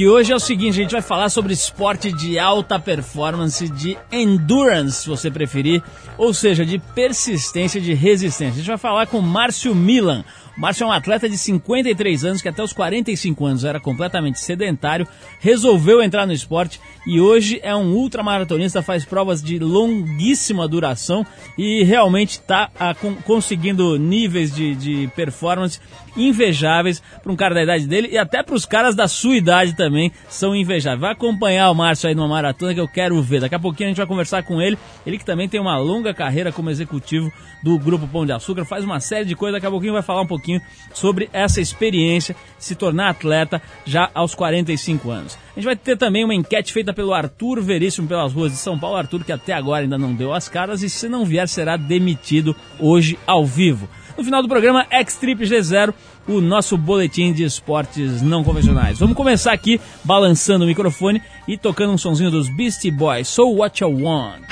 que hoje é o seguinte, a gente vai falar sobre esporte de alta performance, de endurance, se você preferir, ou seja, de persistência, de resistência. A gente vai falar com Márcio Milan, Márcio é um atleta de 53 anos que até os 45 anos era completamente sedentário, resolveu entrar no esporte e hoje é um ultramaratonista, faz provas de longuíssima duração e realmente está ah, conseguindo níveis de, de performance invejáveis para um cara da idade dele e até para os caras da sua idade também são invejáveis. Vai acompanhar o Márcio aí numa maratona que eu quero ver. Daqui a pouquinho a gente vai conversar com ele. Ele que também tem uma longa carreira como executivo do Grupo Pão de Açúcar, faz uma série de coisas. Daqui a pouquinho vai falar um pouquinho sobre essa experiência se tornar atleta já aos 45 anos. A gente vai ter também uma enquete feita pelo Arthur Veríssimo pelas ruas de São Paulo. Arthur que até agora ainda não deu as caras e se não vier será demitido hoje ao vivo. No final do programa, X-Trip G0, o nosso boletim de esportes não convencionais. Vamos começar aqui balançando o microfone e tocando um sonzinho dos Beastie Boys, So What You Want.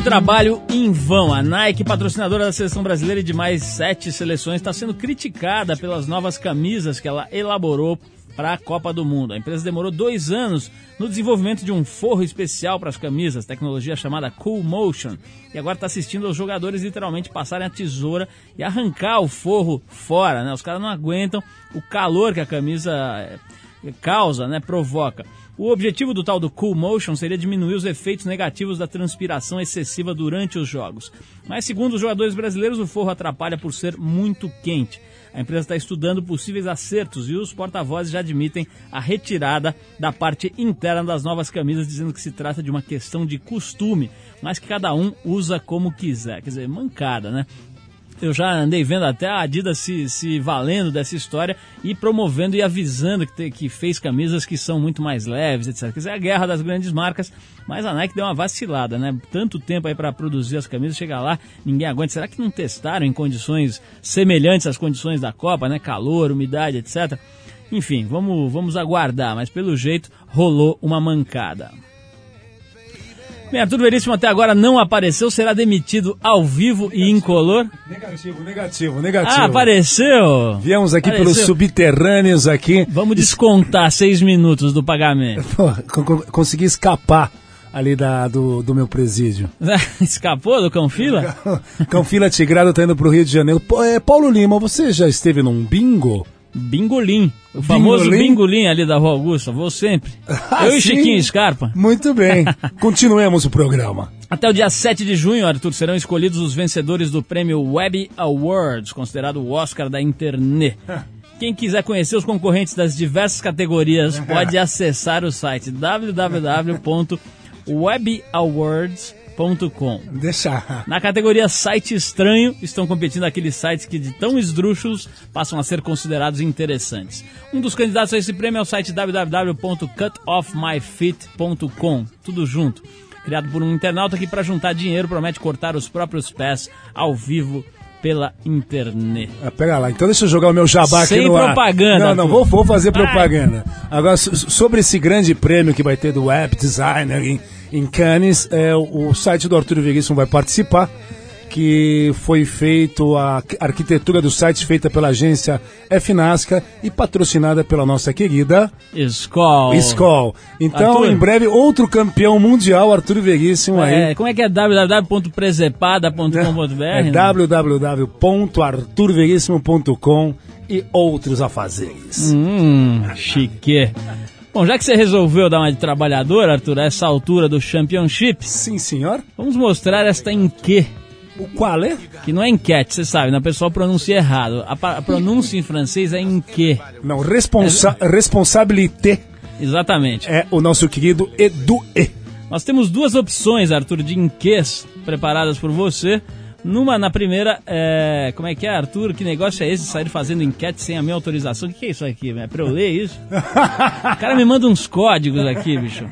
Trabalho em vão. A Nike, patrocinadora da seleção brasileira e de mais sete seleções, está sendo criticada pelas novas camisas que ela elaborou para a Copa do Mundo. A empresa demorou dois anos no desenvolvimento de um forro especial para as camisas, tecnologia chamada Cool Motion, e agora está assistindo aos jogadores literalmente passarem a tesoura e arrancar o forro fora. Né? Os caras não aguentam o calor que a camisa eh, causa, né? provoca. O objetivo do tal do Cool Motion seria diminuir os efeitos negativos da transpiração excessiva durante os jogos. Mas, segundo os jogadores brasileiros, o forro atrapalha por ser muito quente. A empresa está estudando possíveis acertos e os porta-vozes já admitem a retirada da parte interna das novas camisas, dizendo que se trata de uma questão de costume, mas que cada um usa como quiser. Quer dizer, mancada, né? Eu já andei vendo até a Adidas se, se valendo dessa história e promovendo e avisando que, te, que fez camisas que são muito mais leves, etc. Quer dizer, é a guerra das grandes marcas, mas a Nike deu uma vacilada, né? Tanto tempo aí para produzir as camisas, chegar lá, ninguém aguenta. Será que não testaram em condições semelhantes às condições da Copa, né? Calor, umidade, etc. Enfim, vamos, vamos aguardar, mas pelo jeito rolou uma mancada. Bem, Arthur Veríssimo até agora não apareceu, será demitido ao vivo e incolor? Negativo, negativo, negativo. Ah, apareceu! Viemos aqui apareceu. pelos subterrâneos aqui. Vamos descontar seis minutos do pagamento. Consegui escapar ali da, do, do meu presídio. Escapou do Cãofila? Cãofila Tigrado tá indo pro Rio de Janeiro. É, Paulo Lima, você já esteve num bingo? Bingolim. O famoso Bingolim, Bingolim ali da Rua Augusta. Vou sempre. Ah, Eu e Chiquinho Scarpa. Muito bem. Continuemos o programa. Até o dia 7 de junho, Arthur, serão escolhidos os vencedores do prêmio Web Awards, considerado o Oscar da internet. Quem quiser conhecer os concorrentes das diversas categorias pode acessar o site www.webawards.com site.com. Deixa. Na categoria site estranho, estão competindo aqueles sites que de tão esdrúxulos passam a ser considerados interessantes. Um dos candidatos a esse prêmio é o site www.cutoffmyfeet.com. Tudo junto. Criado por um internauta que para juntar dinheiro promete cortar os próprios pés ao vivo pela internet. Ah, pega lá, então deixa eu jogar o meu jabá Sem aqui no propaganda. Ar. Não, não, vou, vou fazer propaganda. Agora, sobre esse grande prêmio que vai ter do web designer em, em Cannes. É, o site do Arthur Veríssimo vai participar, que foi feito a arquitetura do site feita pela agência FNASCA e patrocinada pela nossa querida Skoll. Skoll. Então, Arthur. em breve, outro campeão mundial, Arthur Veríssimo aí. É, como é que é www.presepada.com.br? É né? www.arturverissimo.com e outros afazeres. Hum, chique. Bom, já que você resolveu dar uma de trabalhador, Arthur, a essa altura do Championship. Sim, senhor. Vamos mostrar esta enquete. O qual é? Que não é enquete, você sabe, né? O pessoal pronuncia errado. A, pronúncia em francês é enquete. Não, responsa é... responsabilité. Exatamente. É o nosso querido Edu E. Nós temos duas opções, Arthur, de enquês preparadas por você. Numa, na primeira, é, como é que é, Arthur? Que negócio é esse? Sair fazendo enquete sem a minha autorização? O que, que é isso aqui? É pra eu ler isso? o cara me manda uns códigos aqui, bicho.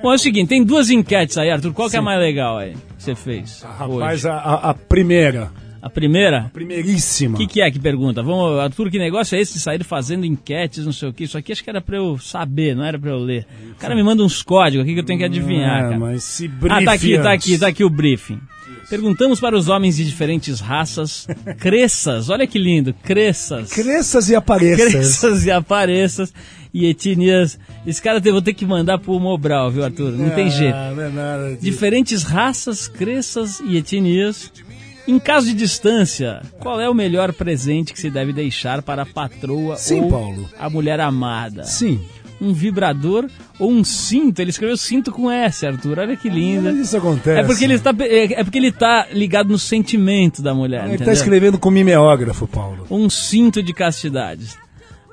Bom, é o seguinte, tem duas enquetes aí, Arthur. Qual Sim. que é a mais legal aí que você fez? Rapaz, a, a, primeira. A primeira? A primeiríssima. O que, que, é que pergunta? Vamos, Arthur, que negócio é esse de sair fazendo enquetes, não sei o que? Isso aqui acho que era pra eu saber, não era pra eu ler. O cara me manda uns códigos aqui que eu tenho que adivinhar, é, cara. Mas se briefing Ah, tá aqui, tá aqui, tá aqui o briefing. Perguntamos para os homens de diferentes raças, cresças, olha que lindo, cresças. Cresças e apareças. Cresças e apareças e etnias. Esse cara eu vou ter que mandar pro Mobral, viu, Arthur? Não, tem jeito. Não é nada disso. Diferentes raças, cresças e etnias. Em caso de distância, qual é o melhor presente que se deve deixar para a patroa Sim, ou Paulo. a mulher amada? Sim um vibrador ou um cinto. Ele escreveu cinto com S, Arthur. Olha que linda. Mas isso acontece. É porque ele está é, é porque ele tá ligado no sentimento da mulher. Ele está escrevendo com mimeógrafo, Paulo. Um cinto de castidade.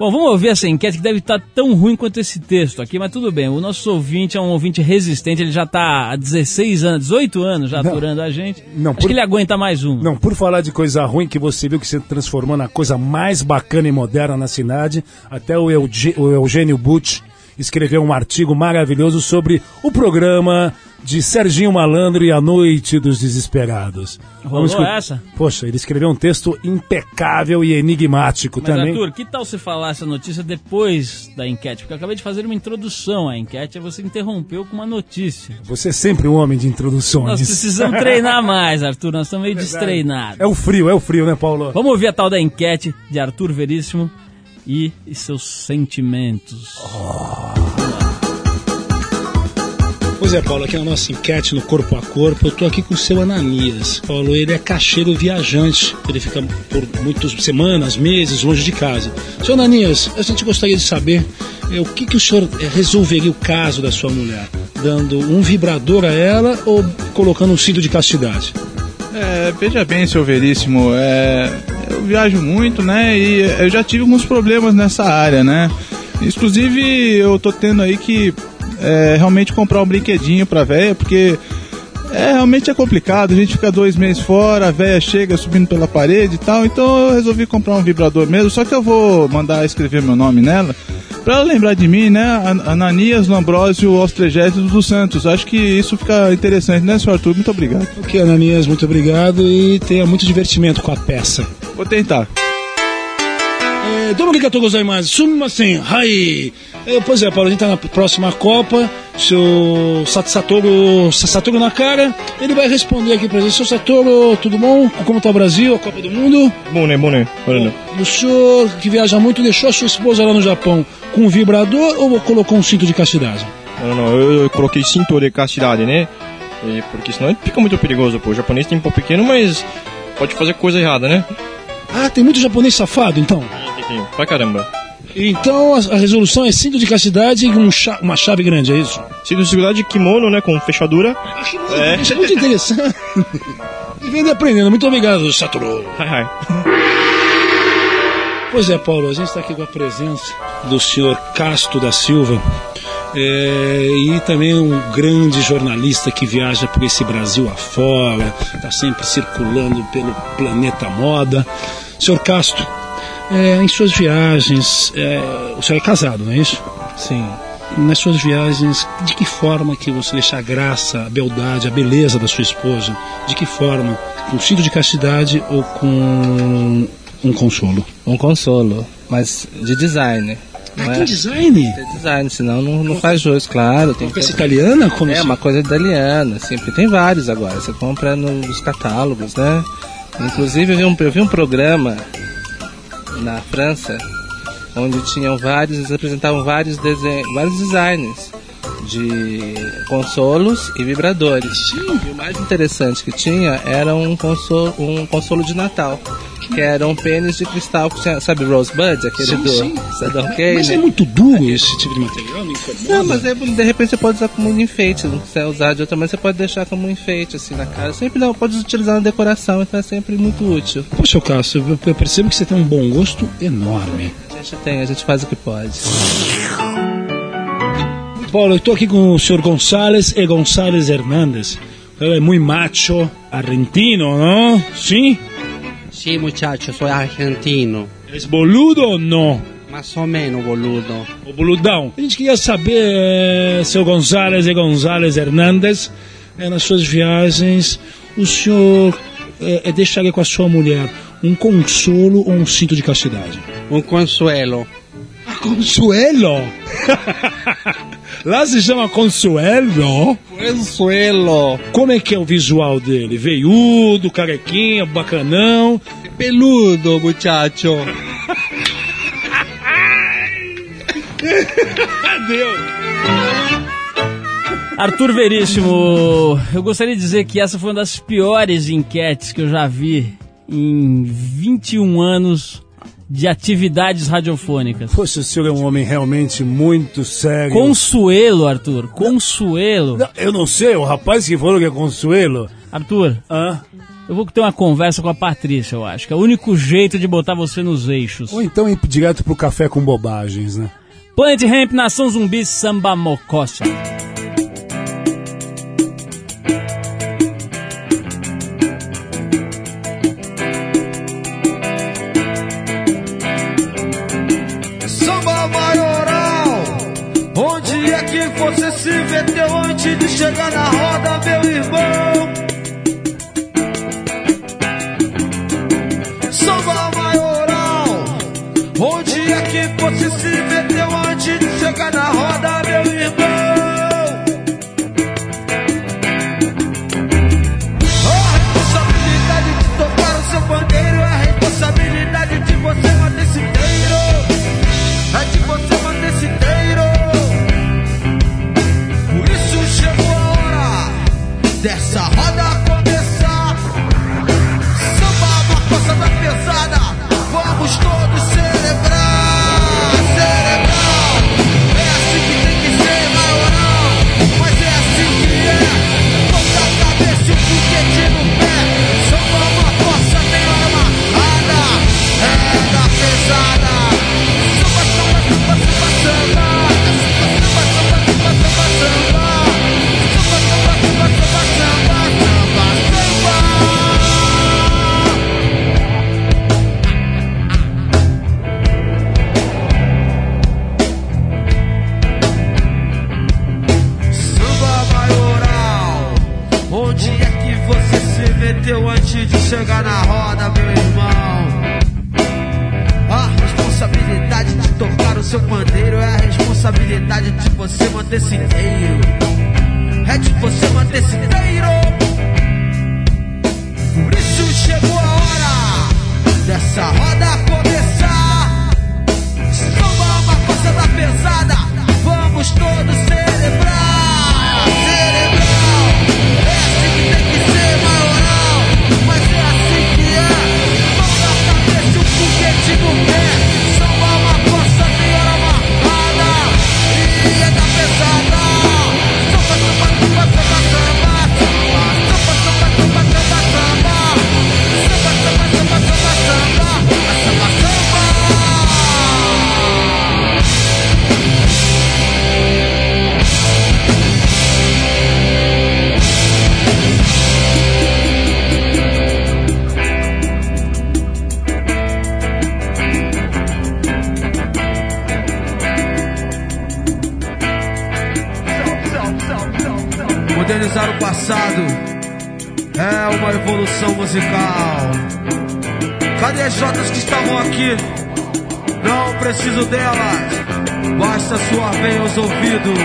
Bom, vamos ouvir essa enquete que deve estar tá tão ruim quanto esse texto aqui, mas tudo bem. O nosso ouvinte é um ouvinte resistente, ele já está há 16 anos, 18 anos já aturando a gente. Não, Acho por... que ele aguenta mais um. Não, por falar de coisa ruim que você viu que se transformou na coisa mais bacana e moderna na cidade, até o, Euge... o Eugênio Butch escreveu um artigo maravilhoso sobre o programa de Serginho Malandro e a Noite dos Desesperados. Rolou Vamos essa? Poxa, ele escreveu um texto impecável e enigmático Mas, também. Arthur, que tal você falar essa notícia depois da enquete? Porque eu acabei de fazer uma introdução à enquete e você interrompeu com uma notícia. Você é sempre um homem de introduções. Nós precisamos treinar mais, Arthur. Nós estamos meio destreinados. É o frio, é o frio, né, Paulo? Vamos ouvir a tal da enquete de Arthur Veríssimo e, e seus sentimentos. Pois é, Paulo, aqui na nossa enquete no Corpo a Corpo, eu tô aqui com o seu Ananias. Paulo, ele é cacheiro viajante, ele fica por muitas semanas, meses longe de casa. Seu Ananias, a gente gostaria de saber é, o que, que o senhor é, resolveria o caso da sua mulher? Dando um vibrador a ela ou colocando um cinto de castidade? É, veja bem, seu Veríssimo, é, eu viajo muito, né? E eu já tive alguns problemas nessa área, né? Inclusive, eu tô tendo aí que é, realmente comprar um brinquedinho pra véia, porque é, realmente é complicado, a gente fica dois meses fora, a véia chega subindo pela parede e tal, então eu resolvi comprar um vibrador mesmo, só que eu vou mandar escrever meu nome nela, pra ela lembrar de mim, né, Ananias Lambrósio Austregésio dos Santos, acho que isso fica interessante, né, senhor Arthur? Muito obrigado. Ok, Ananias, muito obrigado e tenha muito divertimento com a peça. Vou tentar. É, Domo arigatou gozaimasu, sumimasen, hai. É, pois é, Paulo, a gente tá na próxima Copa, seu Satoru, Satoru Nakara, ele vai responder aqui pra gente. Seu Satoru, tudo bom? Como tá o Brasil, a Copa do Mundo? Bom, né, bom, né. O senhor que viaja muito deixou a sua esposa lá no Japão com um vibrador ou colocou um cinto de castidade? Não, não, eu, eu coloquei cinto de castidade, né? E porque senão fica muito perigoso, pô. O japonês tem um pau pequeno, mas pode fazer coisa errada, né? Ah, tem muito japonês safado, então? Tem, pra caramba. Então a, resolução é cinto de castidade e um cha- uma chave grande, é isso? Cinto de seguridade, kimono, né, com fechadura. É. Isso é muito interessante. e vem aprendendo. Muito obrigado, Satoru. Hi, hi. Pois é, Paulo, a gente está aqui com a presença do senhor Casto da Silva. é, e também um grande jornalista que viaja por esse Brasil afora, está sempre circulando pelo planeta moda. Senhor Casto, é, em suas viagens, é, o senhor é casado, não é isso? Sim. Nas suas viagens, de que forma que você deixa a graça, a beldade, a beleza da sua esposa? De que forma? Com cinto de castidade ou com um consolo? Um consolo, mas de design. Não Ah, é? tem design? De design, senão não, não faz jus, claro. Tem Uma ter... italiana? Como É assim? uma coisa italiana, assim, porque tem vários agora. Você compra nos catálogos, né? Inclusive eu vi um, eu vi um programa na França onde tinham vários, eles apresentavam vários desenhos, vários designs de consolos e vibradores. E o mais interessante que tinha era um consolo, um consolo de Natal, que era um pênis de cristal, que tinha, sabe Rosebud, aquele Sim, do sim. Saddam Mas é muito duro esse tipo de material, não incomoda? Não, mas é, de repente você pode usar como um enfeite, não quiser usar de outra, mas você pode deixar como um enfeite assim na casa. Sempre não, pode utilizar na decoração, então é sempre muito útil. Poxa, Cássio, eu percebo que você tem um bom gosto enorme. A gente tem, a gente faz o que pode. Paulo, estou aqui com o senhor González e González Hernández. Ele é muito macho, argentino, não? Sim? Sí, muchacho, soy argentino. É boludo ou não? Más o menos, boludo. O boludão. A gente queria saber, seu González e González Hernández, nas suas viagens, o senhor eh, eh, deixaria com a sua mulher um consolo ou um cinto de castidade? Un consuelo. Ah, Consuelo! Lá se chama Consuelo. Consuelo. Como é que é o visual dele? Veiudo, carequinha, bacanão. Peludo, muchacho. Adeus! Arthur Veríssimo, eu gostaria de dizer que essa foi uma das piores enquetes que eu já vi em 21 anos de atividades radiofônicas. Poxa, o senhor é um homem realmente muito sério. Consuelo, Arthur, Consuelo. Não, eu não sei, o rapaz que falou que é Consuelo. Arthur, Hã? eu vou ter uma conversa com a Patrícia, eu acho, que é o único jeito de botar você nos eixos. Ou então ir direto pro café com bobagens, né? Planet Ramp, Nação Zumbi, Samba Mocossa. Se meteu antes de chegar na roda, meu irmão? Modernizar o passado é uma evolução musical. Cadê as jotas que estavam aqui? Não preciso delas, basta suar bem os ouvidos.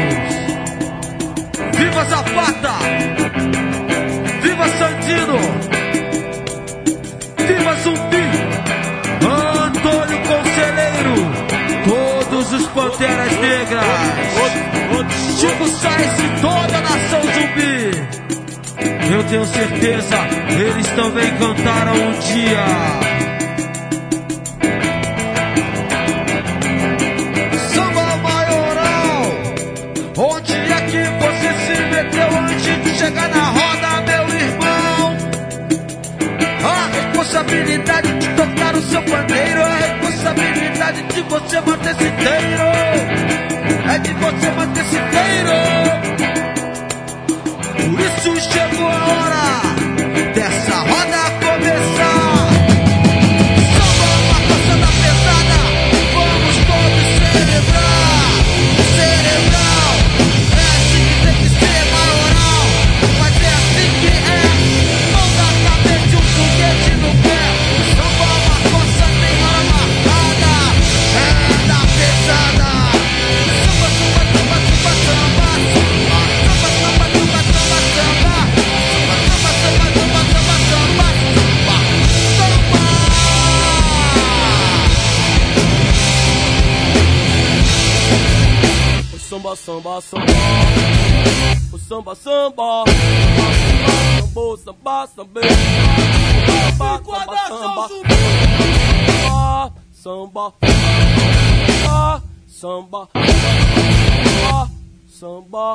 Viva Zapata! Viva Sandino! Viva Zumbi! Antônio Conselheiro! Todos os Panteras Negras! Chico Sainz e toda a nação zumbi! Eu tenho certeza, eles também cantaram um dia. Samba maioral, onde é que você se meteu antes de chegar na roda, meu irmão? A responsabilidade de tocar o seu pandeiro, a responsabilidade de você manter-se inteiro, você manter-se inteiro. Por isso chegou a hora samba. Samba, samba, samba. O samba, samba. Sambo, samba, samba. Samba, samba, samba. Samba, samba. Samba, samba. Samba.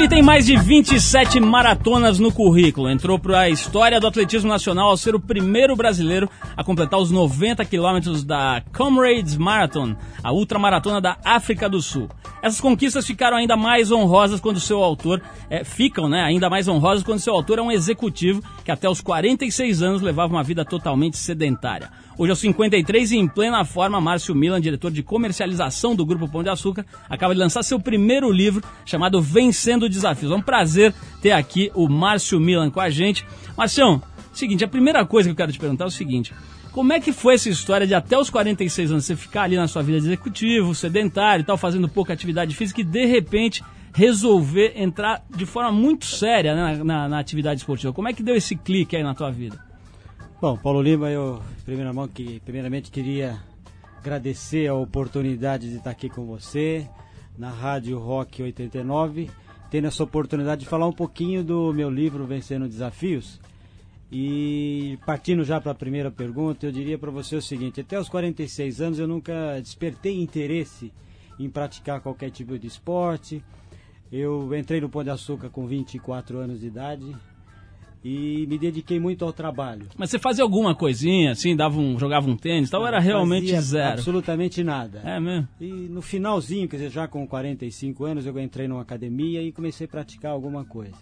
Ele tem mais de 27 maratonas no currículo. Entrou para a história do atletismo nacional ao ser o primeiro brasileiro a completar os 90 quilômetros da Comrades Marathon, a ultramaratona da África do Sul. Essas conquistas ficaram ainda mais honrosas quando seu autor é, ficam, né, ainda mais honrosas quando seu autor é um executivo que até os 46 anos levava uma vida totalmente sedentária. Hoje, aos 53 e em plena forma, Márcio Milan, diretor de comercialização do Grupo Pão de Açúcar, acaba de lançar seu primeiro livro chamado Vencendo Desafios. É um prazer ter aqui o Márcio Milan com a gente. Marcião, seguinte, a primeira coisa que eu quero te perguntar é o seguinte. Como é que foi essa história de até os 46 anos você ficar ali na sua vida de executivo, sedentário e tal, fazendo pouca atividade física e de repente resolver entrar de forma muito séria né, na, na, na atividade esportiva? Como é que deu esse clique aí na tua vida? Bom, Paulo Lima, eu primeira mão que primeiramente queria agradecer a oportunidade de estar aqui com você na Rádio Rock 89, tendo essa oportunidade de falar um pouquinho do meu livro Vencendo Desafios. E partindo já para a primeira pergunta, eu diria para você o seguinte: até os 46 anos eu nunca despertei interesse em praticar qualquer tipo de esporte. Eu entrei no Pão de Açúcar com 24 anos de idade e me dediquei muito ao trabalho. Mas você fazia alguma coisinha, assim, dava um, jogava um tênis tal, ou era realmente zero? Absolutamente nada. É mesmo? E no finalzinho, quer dizer, já com 45 anos, eu entrei numa academia e comecei a praticar alguma coisa.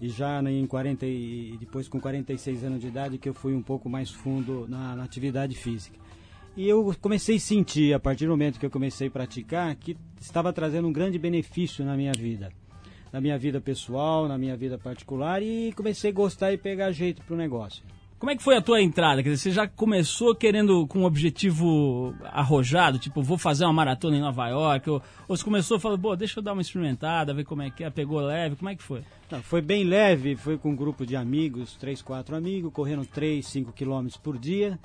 e já em 40 e depois com 46 anos de idade que eu fui um pouco mais fundo na, na atividade física. E eu comecei a sentir, a partir do momento que eu comecei a praticar, que estava trazendo um grande benefício na minha vida. Na minha vida pessoal, na minha vida particular, e comecei a gostar e pegar jeito pro negócio. Como é que foi a tua entrada? Quer dizer, você já começou querendo com um objetivo arrojado, tipo, vou fazer uma maratona em Nova York, ou, ou você começou falando, pô, deixa eu dar uma experimentada, ver como é que é, pegou leve, como é que foi? Não, foi bem leve, foi com um grupo de amigos, três, quatro amigos, correndo 3, 5 quilômetros por dia.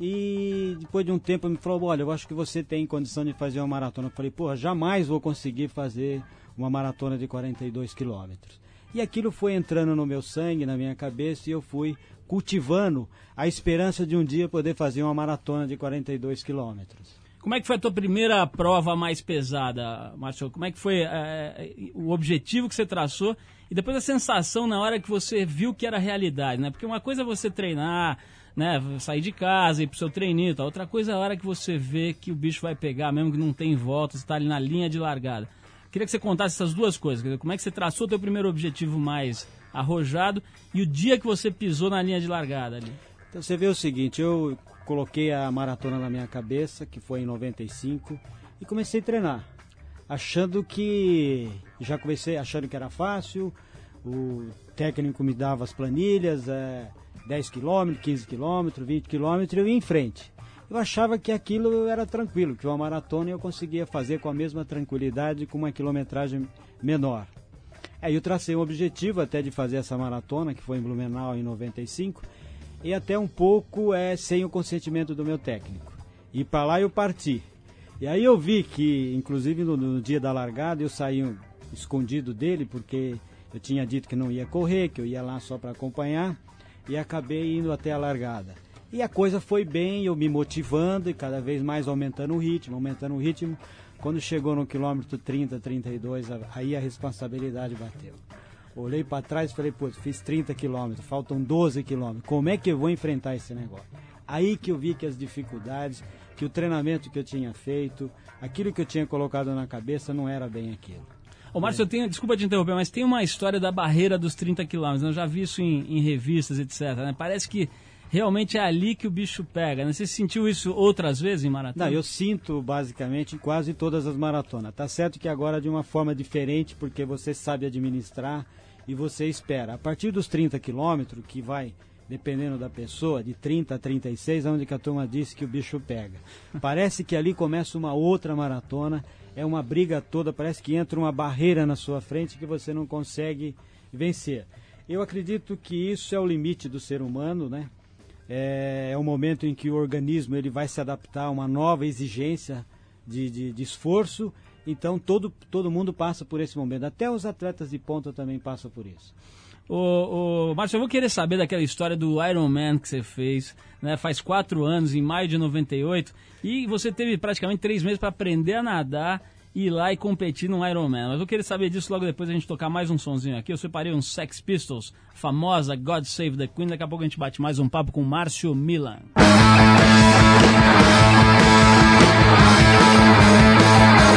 E depois de um tempo me falou, olha, eu acho que você tem condição de fazer uma maratona. Eu falei, pô, jamais vou conseguir fazer uma maratona de 42 quilômetros. E aquilo foi entrando no meu sangue, na minha cabeça, e eu fui cultivando a esperança de um dia poder fazer uma maratona de 42 quilômetros. Como é que foi a tua primeira prova mais pesada, Márcio? Como é que foi é, o objetivo que você traçou e depois a sensação na hora que você viu que era realidade, né? Porque uma coisa é você treinar, né, sair de casa, ir pro seu treininho. Outra coisa é a hora que você vê que o bicho vai pegar, mesmo que não tem volta, você está ali na linha de largada. Queria que você contasse essas duas coisas. Dizer, como é que você traçou o teu primeiro objetivo mais arrojado e o dia que você pisou na linha de largada ali? Então você vê o seguinte, eu coloquei a maratona na minha cabeça, que foi em 95, e comecei a treinar, achando que já comecei achando que era fácil, o técnico me dava as planilhas, é, 10 km, 15 km, 20 km, eu ia em frente. Eu achava que aquilo era tranquilo, que uma maratona eu conseguia fazer com a mesma tranquilidade, com uma quilometragem menor. Aí eu tracei um objetivo até de fazer essa maratona, que foi em Blumenau em 95, e até um pouco é sem o consentimento do meu técnico. E para lá eu parti. E aí eu vi que, inclusive no, no dia da largada, eu saí escondido dele, porque eu tinha dito que não ia correr, que eu ia lá só para acompanhar, e acabei indo até a largada. E a coisa foi bem, eu me motivando e cada vez mais aumentando o ritmo, aumentando o ritmo. Quando chegou no quilômetro 30, 32, aí a responsabilidade bateu. Olhei para trás e falei, putz, fiz 30 quilômetros, faltam 12 quilômetros. Como é que eu vou enfrentar esse negócio? Aí que eu vi que as dificuldades, que o treinamento que eu tinha feito, aquilo que eu tinha colocado na cabeça não era bem aquilo. Ô, Márcio, eu tenho, desculpa te interromper, mas tem uma história da barreira dos 30 quilômetros. Eu já vi isso em, em revistas, etc. Né? Parece que realmente é ali que o bicho pega. Né? Você sentiu isso outras vezes em maratona? Não, eu sinto basicamente em quase todas as maratonas. Tá certo que agora de uma forma diferente, porque você sabe administrar e você espera. A partir dos 30 quilômetros, que vai dependendo da pessoa, de 30 a 36, onde que a turma disse que o bicho pega. Parece que ali começa uma outra maratona, é uma briga toda, parece que entra uma barreira na sua frente que você não consegue vencer. Eu acredito que isso é o limite do ser humano, né? É, é o momento em que o organismo ele vai se adaptar a uma nova exigência de, de, de esforço então todo, todo mundo passa por esse momento. Até os atletas de ponta também passam por isso. Ô, ô, Márcio, eu vou querer saber daquela história do Iron Man que você fez, né? Faz quatro anos, em maio de 98, e você teve praticamente três meses para aprender a nadar ir lá e competir no Ironman. Mas eu queria saber disso logo depois a gente tocar mais um sonzinho aqui. Eu separei um Sex Pistols, famosa God Save the Queen. Daqui a pouco a gente bate mais um papo com Márcio Milan. God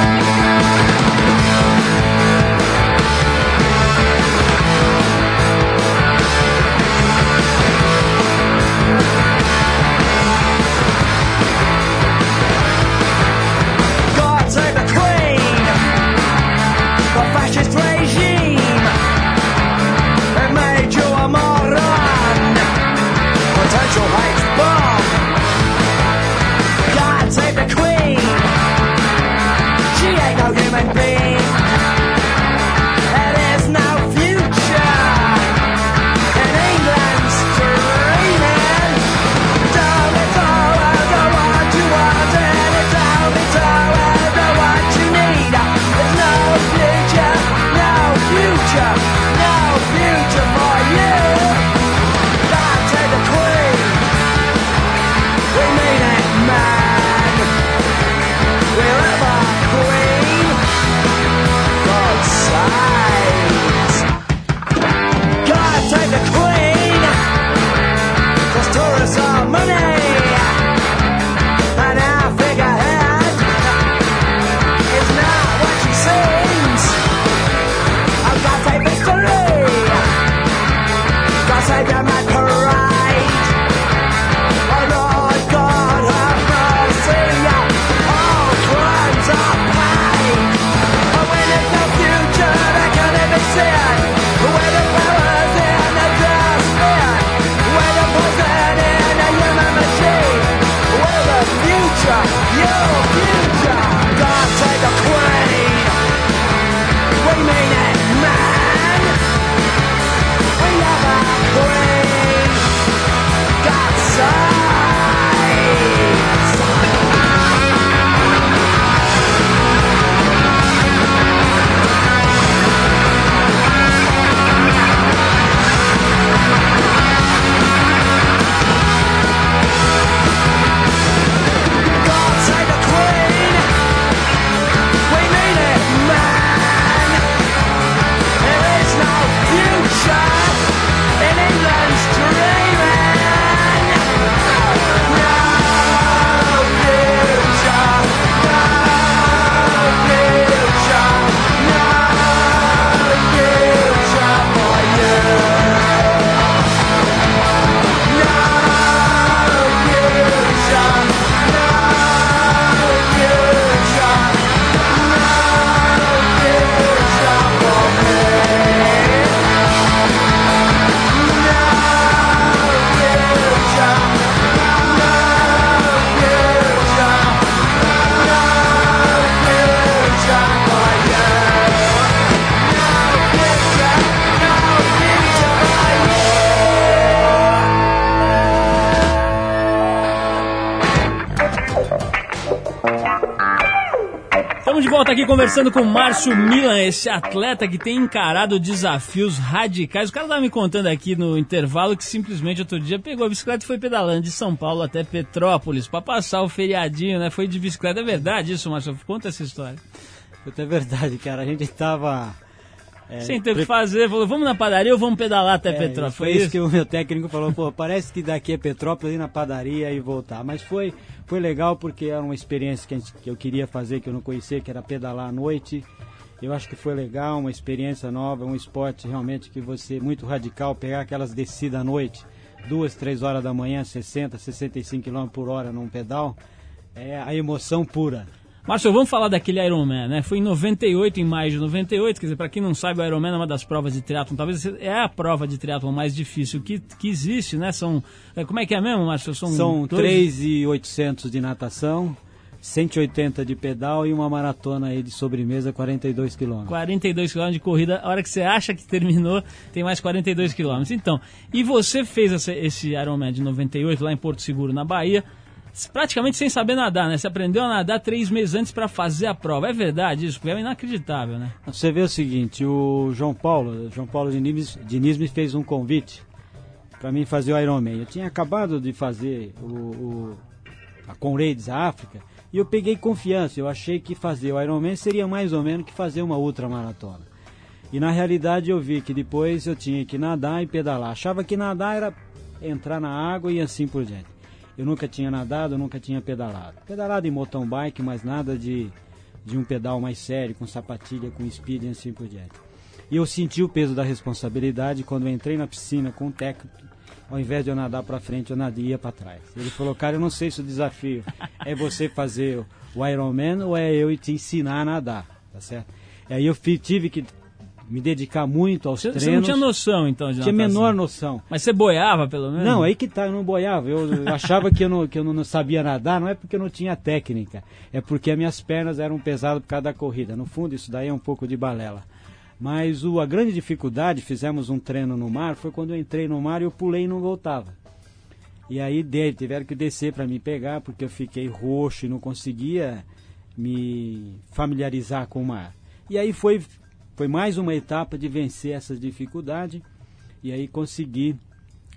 aqui conversando com o Márcio Milan, esse atleta que tem encarado desafios radicais. O cara tava me contando aqui no intervalo que simplesmente outro dia pegou a bicicleta e foi pedalando de São Paulo até Petrópolis para passar o feriadinho, né? Foi de bicicleta. É verdade isso, Márcio? Conta essa história. É verdade, cara. A gente tava. é, Sem ter o que pre- fazer, falou, vamos na padaria ou vamos pedalar até É, Petrópolis? Foi isso que o meu técnico falou, pô, parece que daqui é Petrópolis ir na padaria e voltar. Mas foi, foi legal porque era uma experiência que, gente- que eu queria fazer, que eu não conhecia, que era pedalar à noite. Eu acho que foi legal, uma experiência nova, um esporte realmente que você, muito radical, pegar aquelas descidas à noite, duas, três horas da manhã, 60, 65 km por hora num pedal, é a emoção pura. Márcio, vamos falar daquele Ironman, né? Foi em 98, em maio de 98, quer dizer, para quem não sabe, o Ironman é uma das provas de triatlon, talvez é a prova de triatlon mais difícil que, que existe, né? São, é, como é que é mesmo, Márcio? São, São dois- 3,800 de natação, 180 de pedal e uma maratona aí de sobremesa, 42 quilômetros. 42 km de corrida, a hora que você acha que terminou, tem mais 42 km. Então, e você fez esse Ironman de 98 lá em Porto Seguro, na Bahia, praticamente sem saber nadar, né? Você aprendeu a nadar três meses antes para fazer a prova. É verdade isso? É inacreditável, né? Você vê o seguinte, o João Paulo, João Paulo Diniz, Diniz me fez um convite para mim fazer o Ironman. Eu tinha acabado de fazer o, o a Conrads África e eu peguei confiança. Eu achei que fazer o Ironman seria mais ou menos que fazer uma ultramaratona. E na realidade eu vi que depois eu tinha que nadar e pedalar. Achava que nadar era entrar na água e assim por diante. Eu nunca tinha nadado, eu nunca tinha pedalado. Pedalado em mountain bike, mas nada de, de um pedal mais sério, com sapatilha, com speed e assim por diante. E eu senti o peso da responsabilidade quando entrei na piscina com o técnico. Ao invés de eu nadar para frente, eu nadia para trás. Ele falou, cara, eu não sei se o desafio é você fazer o Ironman ou é eu te ensinar a nadar, tá certo? E aí eu tive que me dedicar muito aos Você, treinos. você não tinha noção, então, de Tinha natação. menor noção. Mas você boiava, pelo menos? Não, aí que tá, eu não boiava. Eu, achava que eu, não, que eu não sabia nadar, não é porque eu não tinha técnica, é porque as minhas pernas eram pesadas por causa da corrida. No fundo, isso daí é um pouco de balela. Mas o, a grande dificuldade, fizemos um treino no mar, foi quando eu entrei no mar e eu pulei e não voltava. E aí de, tiveram que descer para me pegar, porque eu fiquei roxo e não conseguia me familiarizar com o mar. E aí foi, foi mais uma etapa de vencer essa dificuldade. E aí consegui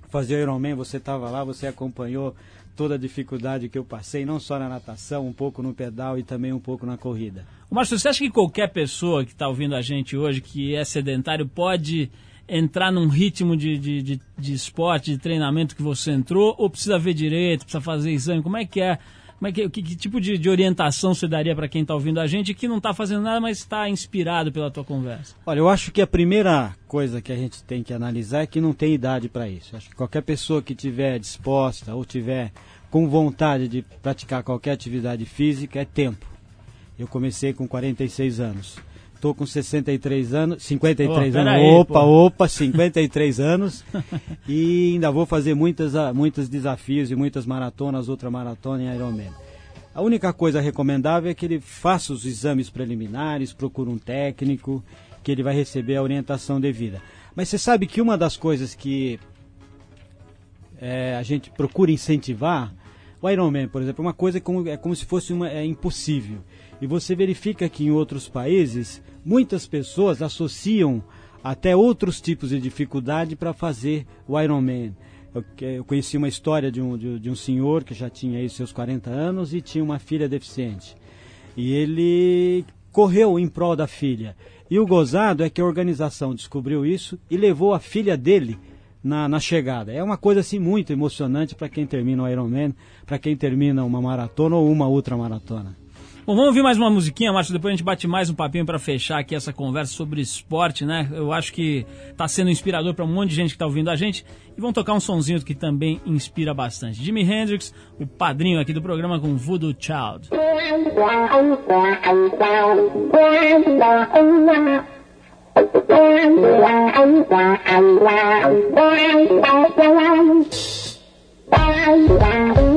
fazer o Ironman, você estava lá, você acompanhou toda a dificuldade que eu passei, não só na natação, um pouco no pedal e também um pouco na corrida. Márcio, você acha que qualquer pessoa que está ouvindo a gente hoje, que é sedentário, pode entrar num ritmo de, de, de, de esporte, de treinamento que você entrou, ou precisa ver direito, precisa fazer exame? Como é que é? Como é que, que, que tipo de, de orientação você daria para quem está ouvindo a gente que não está fazendo nada, mas está inspirado pela tua conversa? Olha, eu acho que a primeira coisa que a gente tem que analisar é que não tem idade para isso. Acho que qualquer pessoa que tiver disposta ou tiver com vontade de praticar qualquer atividade física é tempo. Eu comecei com 46 anos. Estou com 63 anos, 53 Ô, anos. peraí, opa, pô. opa, 53 anos. e ainda vou fazer muitas, ah, muitos desafios e muitas maratonas, ultramaratona e Ironman. A única coisa recomendável é que ele faça os exames preliminares, procure um técnico, que ele vai receber a orientação devida. Mas você sabe que uma das coisas que é, a gente procura incentivar, o Ironman, por exemplo, é uma coisa como, é como se fosse uma, é impossível. E você verifica que em outros países, muitas pessoas associam até outros tipos de dificuldade para fazer o Ironman. Eu, eu conheci uma história de um, de, de um senhor que já tinha aí seus 40 anos e tinha uma filha deficiente. E ele correu em prol da filha. E o gozado é que a organização descobriu isso e levou a filha dele na, na chegada. É uma coisa assim muito emocionante para quem termina o Ironman, para quem termina uma maratona ou uma ultramaratona. Bom, vamos ouvir mais uma musiquinha, Márcio, depois a gente bate mais um papinho para fechar aqui essa conversa sobre esporte, né? Eu acho que tá sendo inspirador para um monte de gente que tá ouvindo a gente. E vamos tocar um sonzinho que também inspira bastante. Jimi Hendrix, o padrinho aqui do programa com Voodoo Child. Thank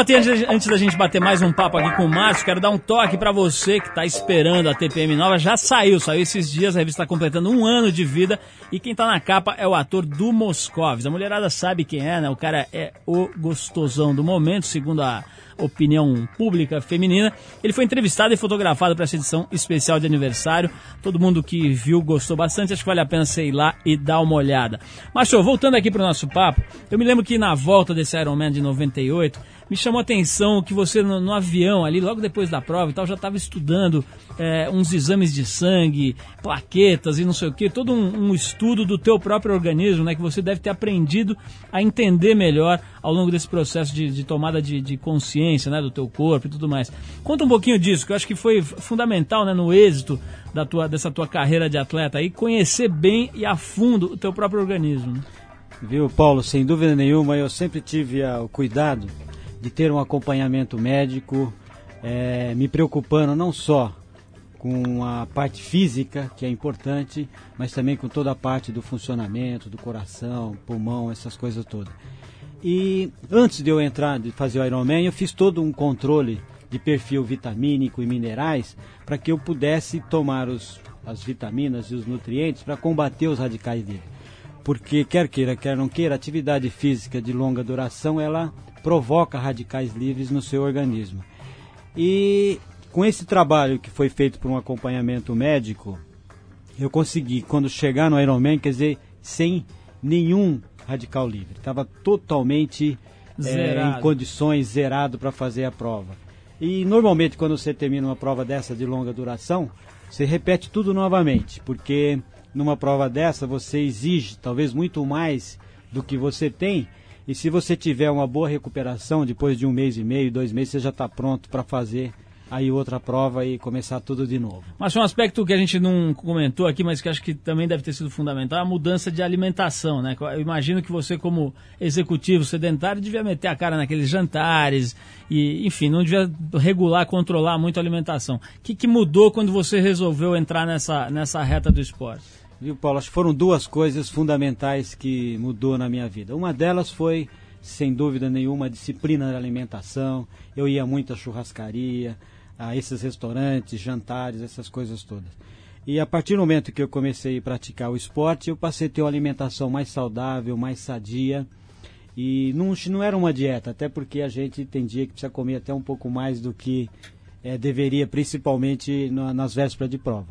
volta antes, da gente bater mais um papo aqui com o Márcio, quero dar um toque pra você que está esperando a TPM nova. Já saiu, saiu esses dias, a revista está completando um ano de vida e quem tá na capa é o ator do Moscovis. A mulherada sabe quem é, né? O cara é o gostosão do momento, segundo a opinião pública feminina. Ele foi entrevistado e fotografado para essa edição especial de aniversário. Todo mundo que viu gostou bastante, acho que vale a pena você ir lá e dar uma olhada. Mas, voltando aqui para o nosso papo, eu me lembro que na volta desse Ironman de 98, me chamou a atenção que você no, no avião ali, logo depois da prova e tal, já estava estudando é, uns exames de sangue, plaquetas e não sei o que, todo um, um estudo do teu próprio organismo, né, que você deve ter aprendido a entender melhor ao longo desse processo de, de tomada de, de consciência, né, do teu corpo e tudo mais. Conta um pouquinho disso, que eu acho que foi fundamental, né, no êxito da tua, dessa tua carreira de atleta aí, conhecer bem e a fundo o teu próprio organismo. Viu, Paulo? Sem dúvida nenhuma, eu sempre tive ah, o cuidado de ter um acompanhamento médico, eh, me preocupando não só com a parte física, que é importante, mas também com toda a parte do funcionamento, do coração, pulmão, essas coisas todas. E antes de eu entrar, de fazer o Ironman, eu fiz todo um controle de perfil vitamínico e minerais para que eu pudesse tomar os, as vitaminas e os nutrientes para combater os radicais livres. Porque quer queira, quer não queira, atividade física de longa duração ela provoca radicais livres no seu organismo. E com esse trabalho que foi feito por um acompanhamento médico, eu consegui, quando chegar no Ironman, quer dizer, sem nenhum radical livre. Estava totalmente Zerado. em condições zerado para fazer a prova. E normalmente quando você termina uma prova dessa de longa duração, você repete tudo novamente, porque numa prova dessa você exige talvez muito mais do que você tem. E se você tiver uma boa recuperação, depois de um mês e meio, dois meses, você já está pronto para fazer aí outra prova e começar tudo de novo. Mas um aspecto que a gente não comentou aqui, mas que acho que também deve ter sido fundamental, é a mudança de alimentação, né? Eu imagino que você, como executivo sedentário, devia meter a cara naqueles jantares e, enfim, não devia regular, controlar muito a alimentação. O que, que mudou quando você resolveu entrar nessa, nessa reta do esporte? Viu, Paulo? Acho que foram duas coisas fundamentais que mudou na minha vida. Uma delas foi, sem dúvida nenhuma, a disciplina da alimentação. Eu ia muito à churrascaria, a esses restaurantes, jantares, essas coisas todas. E a partir do momento que eu comecei a praticar o esporte, eu passei a ter uma alimentação mais saudável, mais sadia. E não, não era uma dieta, até porque a gente tem dia que precisa comer até um pouco mais do que eh, deveria, principalmente na- nas vésperas de prova.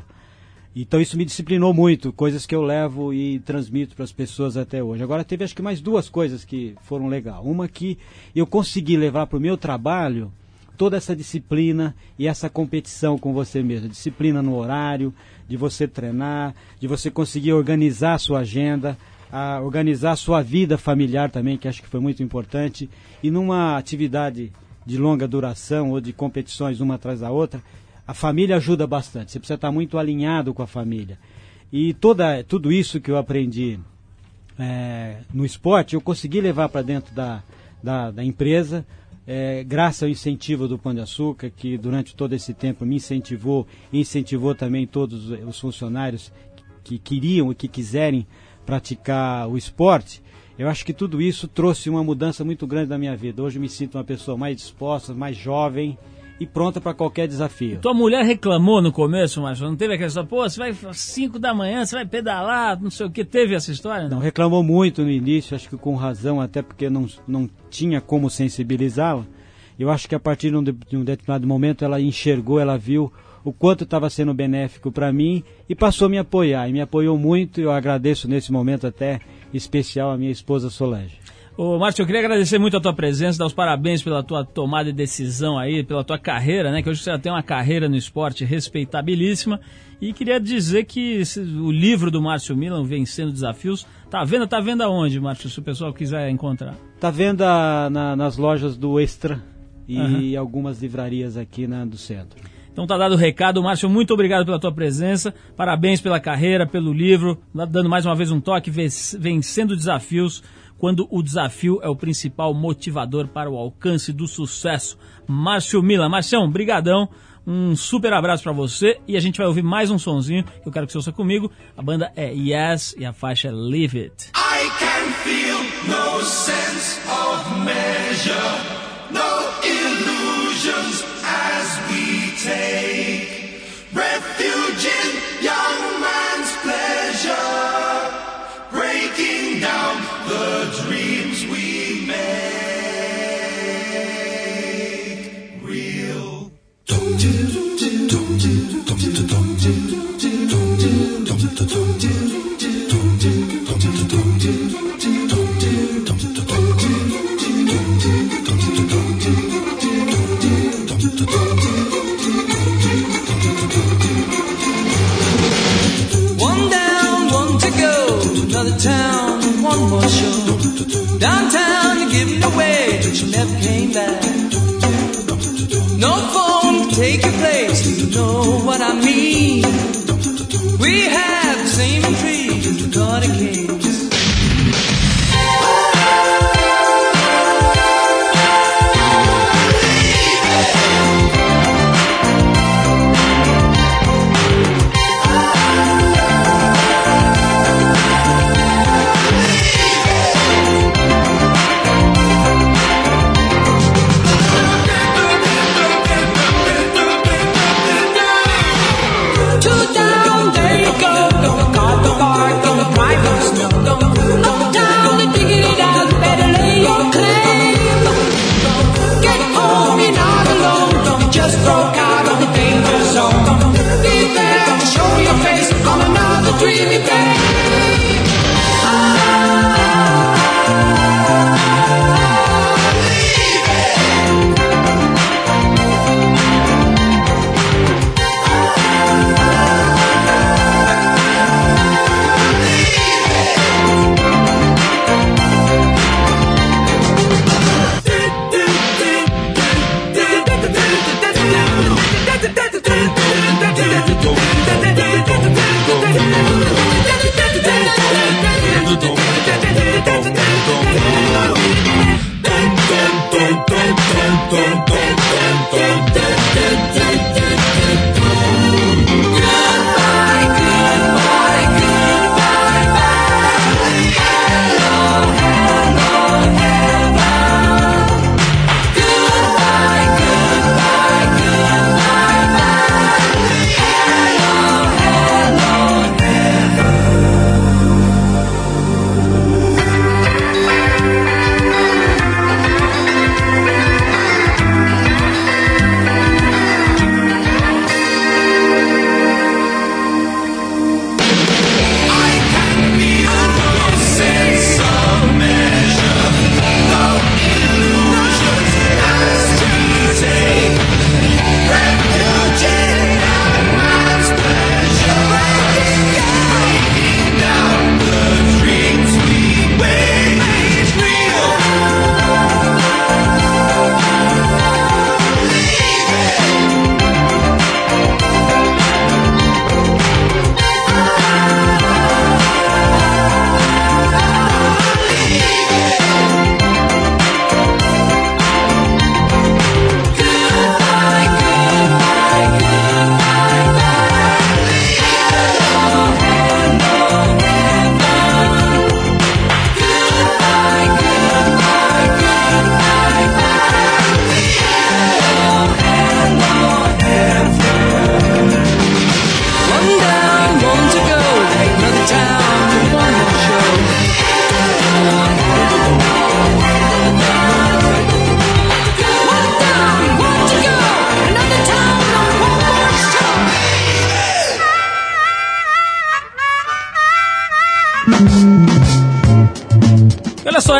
Então isso me disciplinou muito, coisas que eu levo e transmito para as pessoas até hoje. Agora teve acho que mais duas coisas que foram legal. Uma que eu consegui levar para o meu trabalho toda essa disciplina e essa competição com você mesmo. Disciplina no horário, de você treinar, de você conseguir organizar a sua agenda, a organizar a sua vida familiar também, que acho que foi muito importante. E numa atividade de longa duração ou de competições uma atrás da outra, a família ajuda bastante. Você precisa estar muito alinhado com a família. E toda, tudo isso que eu aprendi é, no esporte, eu consegui levar para dentro da, da, da empresa, é, graças ao incentivo do Pão de Açúcar, que durante todo esse tempo me incentivou e incentivou também todos os funcionários que queriam e que quiserem praticar o esporte. Eu acho que tudo isso trouxe uma mudança muito grande na minha vida. Hoje me sinto uma pessoa mais disposta, mais jovem e pronta para qualquer desafio. Tua mulher reclamou no começo, mas não teve aquela história, pô, você vai às 5 da manhã, você vai pedalar, não sei o que, teve essa história? Não, reclamou muito no início, acho que com razão, até porque não, não tinha como sensibilizá-la. Eu acho que a partir de um, de- de um determinado momento ela enxergou, ela viu o quanto estava sendo benéfico para mim e passou a me apoiar. E me apoiou muito e eu agradeço nesse momento até especial a minha esposa Solange. Ô, Márcio, eu queria agradecer muito a tua presença, dar os parabéns pela tua tomada de decisão aí, pela tua carreira, né? Que hoje você já tem uma carreira no esporte respeitabilíssima. E queria dizer que o livro do Márcio Milan, Vencendo Desafios, tá vendo? Tá vendo aonde, Márcio, se o pessoal quiser encontrar? Tá venda na- nas lojas do Extra e Aham. algumas livrarias aqui na, do centro. Então tá dado o recado. Márcio, muito obrigado pela tua presença. Parabéns pela carreira, pelo livro. Dando mais uma vez um toque, ven- vencendo desafios, quando o desafio é o principal motivador para o alcance do sucesso. Márcio Mila. Marcião, brigadão. Um super abraço pra você e a gente vai ouvir mais um sonzinho que eu quero que você ouça comigo. A banda é Yes e a faixa é Leave It. I can feel no sense of measure,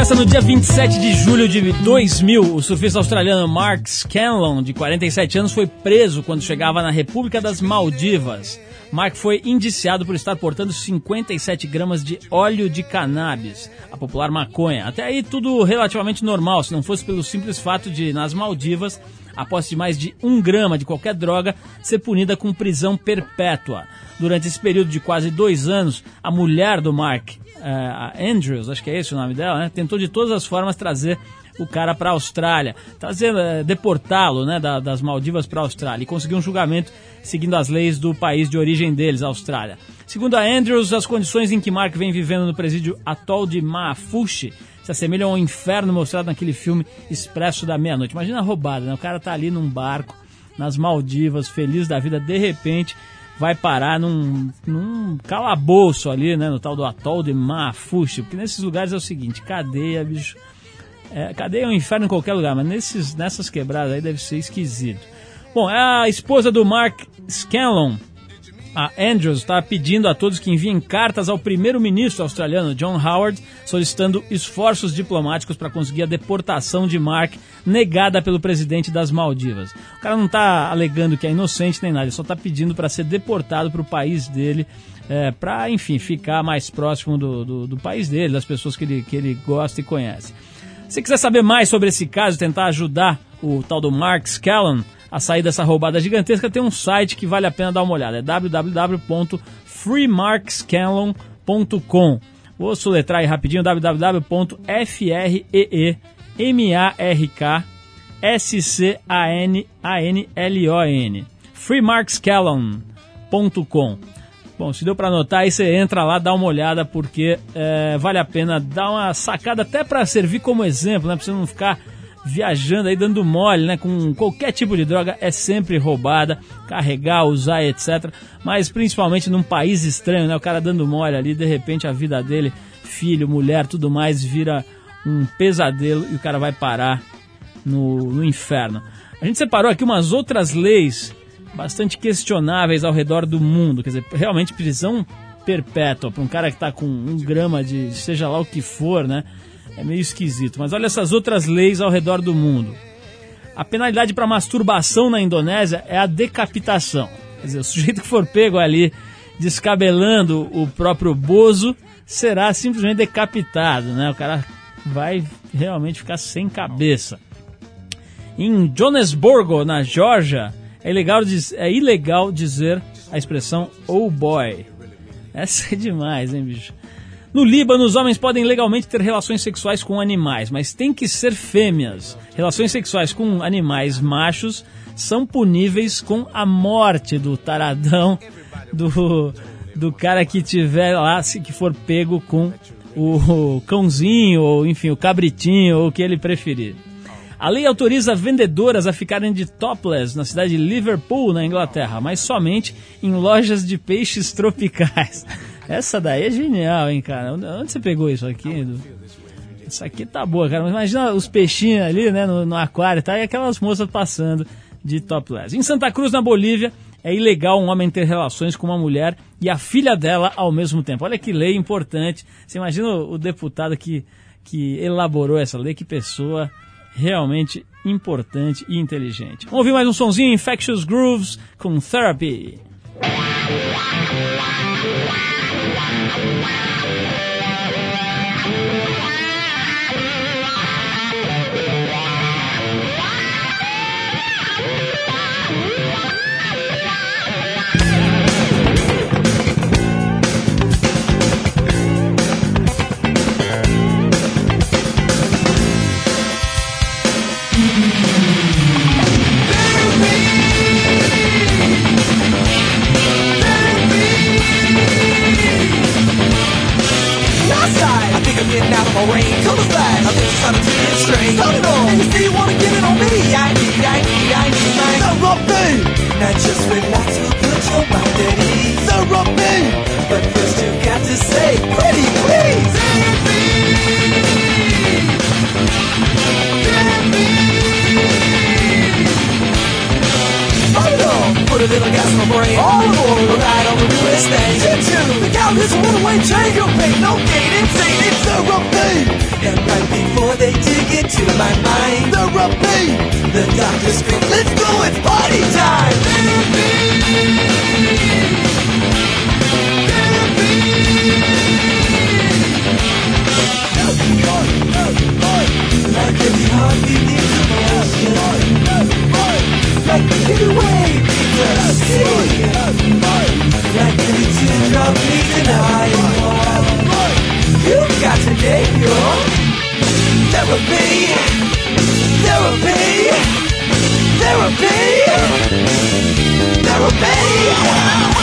Essa, no dia 27 de julho de 2000, o surfista australiano Mark Scanlon, de 47 anos, foi preso quando chegava na República das Maldivas. Mark foi indiciado por estar portando 57 gramas de óleo de cannabis, a popular maconha. Até aí tudo relativamente normal, se não fosse pelo simples fato de, nas Maldivas, a posse de mais de um grama de qualquer droga ser punida com prisão perpétua. Durante esse período de quase dois anos, a mulher do Mark, a Andrews, acho que é esse o nome dela, né, tentou de todas as formas trazer o cara para a Austrália, trazer, eh, deportá-lo né, da- das Maldivas para a Austrália e conseguiu um julgamento seguindo as leis do país de origem deles, a Austrália. Segundo a Andrews, as condições em que Mark vem vivendo no presídio atol de Maafushi se assemelham ao inferno mostrado naquele filme Expresso da Meia-Noite. Imagina a roubada, né? O cara tá ali num barco, nas Maldivas, feliz da vida, de repente vai parar num, num calabouço ali, né? No tal do atol de Maafushi. Porque nesses lugares é o seguinte, cadeia, bicho... É, cadeia é um inferno em qualquer lugar, mas nesses, nessas quebradas aí deve ser esquisito. Bom, a esposa do Mark Scanlon, a Andrews, está pedindo a todos que enviem cartas ao primeiro-ministro australiano John Howard, solicitando esforços diplomáticos para conseguir a deportação de Mark, negada pelo presidente das Maldivas. O cara não está alegando que é inocente nem nada, ele só está pedindo para ser deportado para o país dele, é, para, enfim, ficar mais próximo do, do, do país dele, das pessoas que ele, que ele gosta e conhece. Se quiser saber mais sobre esse caso, tentar ajudar o tal do Mark Scallon a sair dessa roubada gigantesca, tem um site que vale a pena dar uma olhada. É www.freemarkscallon.com Vou soletrar aí rapidinho, www.freemarkscallon freemarkscallon.com Bom, se deu para anotar, aí você entra lá, dá uma olhada, porque é, vale a pena dar uma sacada até para servir como exemplo, né? Pra você não ficar viajando aí dando mole, né? Com qualquer tipo de droga é sempre roubada, carregar, usar, etc. Mas principalmente num país estranho, né? O cara dando mole ali, de repente a vida dele, filho, mulher, tudo mais, vira um pesadelo e o cara vai parar no, no inferno. A gente separou aqui umas outras leis bastante questionáveis ao redor do mundo. Quer dizer, realmente prisão perpétua para um cara que está com um grama de seja lá o que for, né? É meio esquisito. Mas olha essas outras leis ao redor do mundo. A penalidade para masturbação na Indonésia é a decapitação. Quer dizer, o sujeito que for pego ali descabelando o próprio bozo será simplesmente decapitado, né? O cara vai realmente ficar sem cabeça. Em Johannesburgo, na Geórgia, é, é ilegal dizer a expressão oh boy. Essa é demais, hein, bicho? No Líbano, os homens podem legalmente ter relações sexuais com animais, mas tem que ser fêmeas. Relações sexuais com animais machos são puníveis com a morte do taradão, do, do cara que tiver lá, se que for pego com o cãozinho, ou enfim, o cabritinho, ou o que ele preferir. A lei autoriza vendedoras a ficarem de topless na cidade de Liverpool, na Inglaterra, mas somente em lojas de peixes tropicais. Essa daí é genial, hein, cara? Onde você pegou isso aqui? Isso aqui tá boa, cara. Mas imagina os peixinhos ali, né, no, no aquário, tá? E aquelas moças passando de topless. Em Santa Cruz, na Bolívia, é ilegal um homem ter relações com uma mulher e a filha dela ao mesmo tempo. Olha que lei importante. Você imagina o, o deputado que, que elaborou essa lei, que pessoa realmente importante e inteligente. Vamos ouvir mais um sonzinho Infectious Grooves com Therapy. Thank you. Get out of my rain. Color blind, I'm just trying to treat it straight. Hold it on, and you still wanna get it on me? I need, I need, I need mine. So rock me, not just relax, will put your mind at ease. So rock me, but first you got to say, pretty please. Say it. Yeah. Put a little gas in my brain. All aboard, we'll ride on the newest thing. Choo choo, the cow This one-way change your pain, no gain, insane, it's therapy. And right before they dig into my mind, the therapy. The doctor screams, let's go, it's party time. Like every heartbeat emotion take me away Like You've got to your Therapy Therapy. Therapy. Therapy, therapy.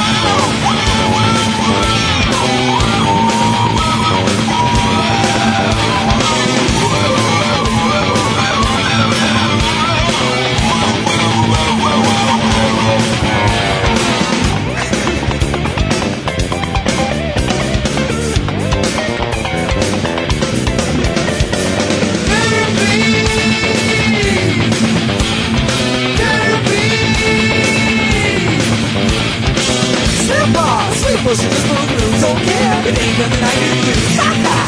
She just moves through, don't care. It ain't nothing I can do.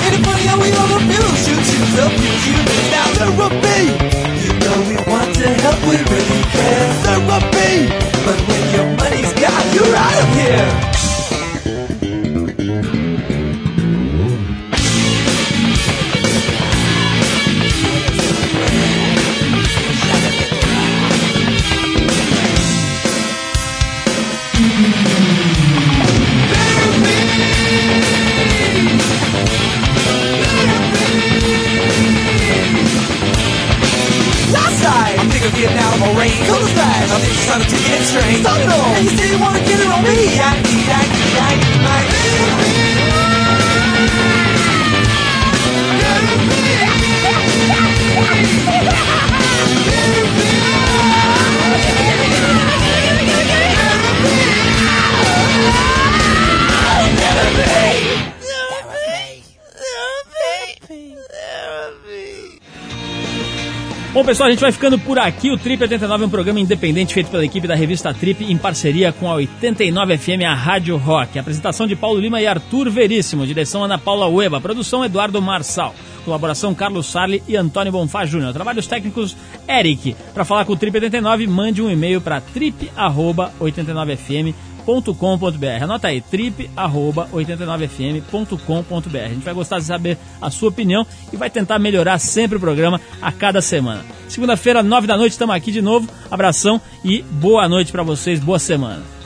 Ain't it funny how we all abuse you? Choose the lose. Now therapy. You know we want to help, we really care. Therapy. But when your money's gone, you're out of here. Cool as flash, I think she's trying to take it in straight. Stop it all. And you say you wanna get it on me. I need, I need, I Bom, pessoal, a gente vai ficando por aqui. O Trip 89 é um programa independente feito pela equipe da revista Trip em parceria com a 89 FM, a Rádio Rock. Apresentação de Paulo Lima e Arthur Veríssimo. Direção Ana Paula Ueba. Produção Eduardo Marçal. Colaboração Carlos Sarli e Antônio Bonfá Júnior. Trabalhos técnicos Eric. Para falar com o Trip 89, mande um e-mail para trip@89fm trip89fm.com.br. Anota aí, trip89fm.com.br. A gente vai gostar de saber a sua opinião e vai tentar melhorar sempre o programa a cada semana. Segunda-feira, nove da noite, estamos aqui de novo. Abração e boa noite para vocês, boa semana.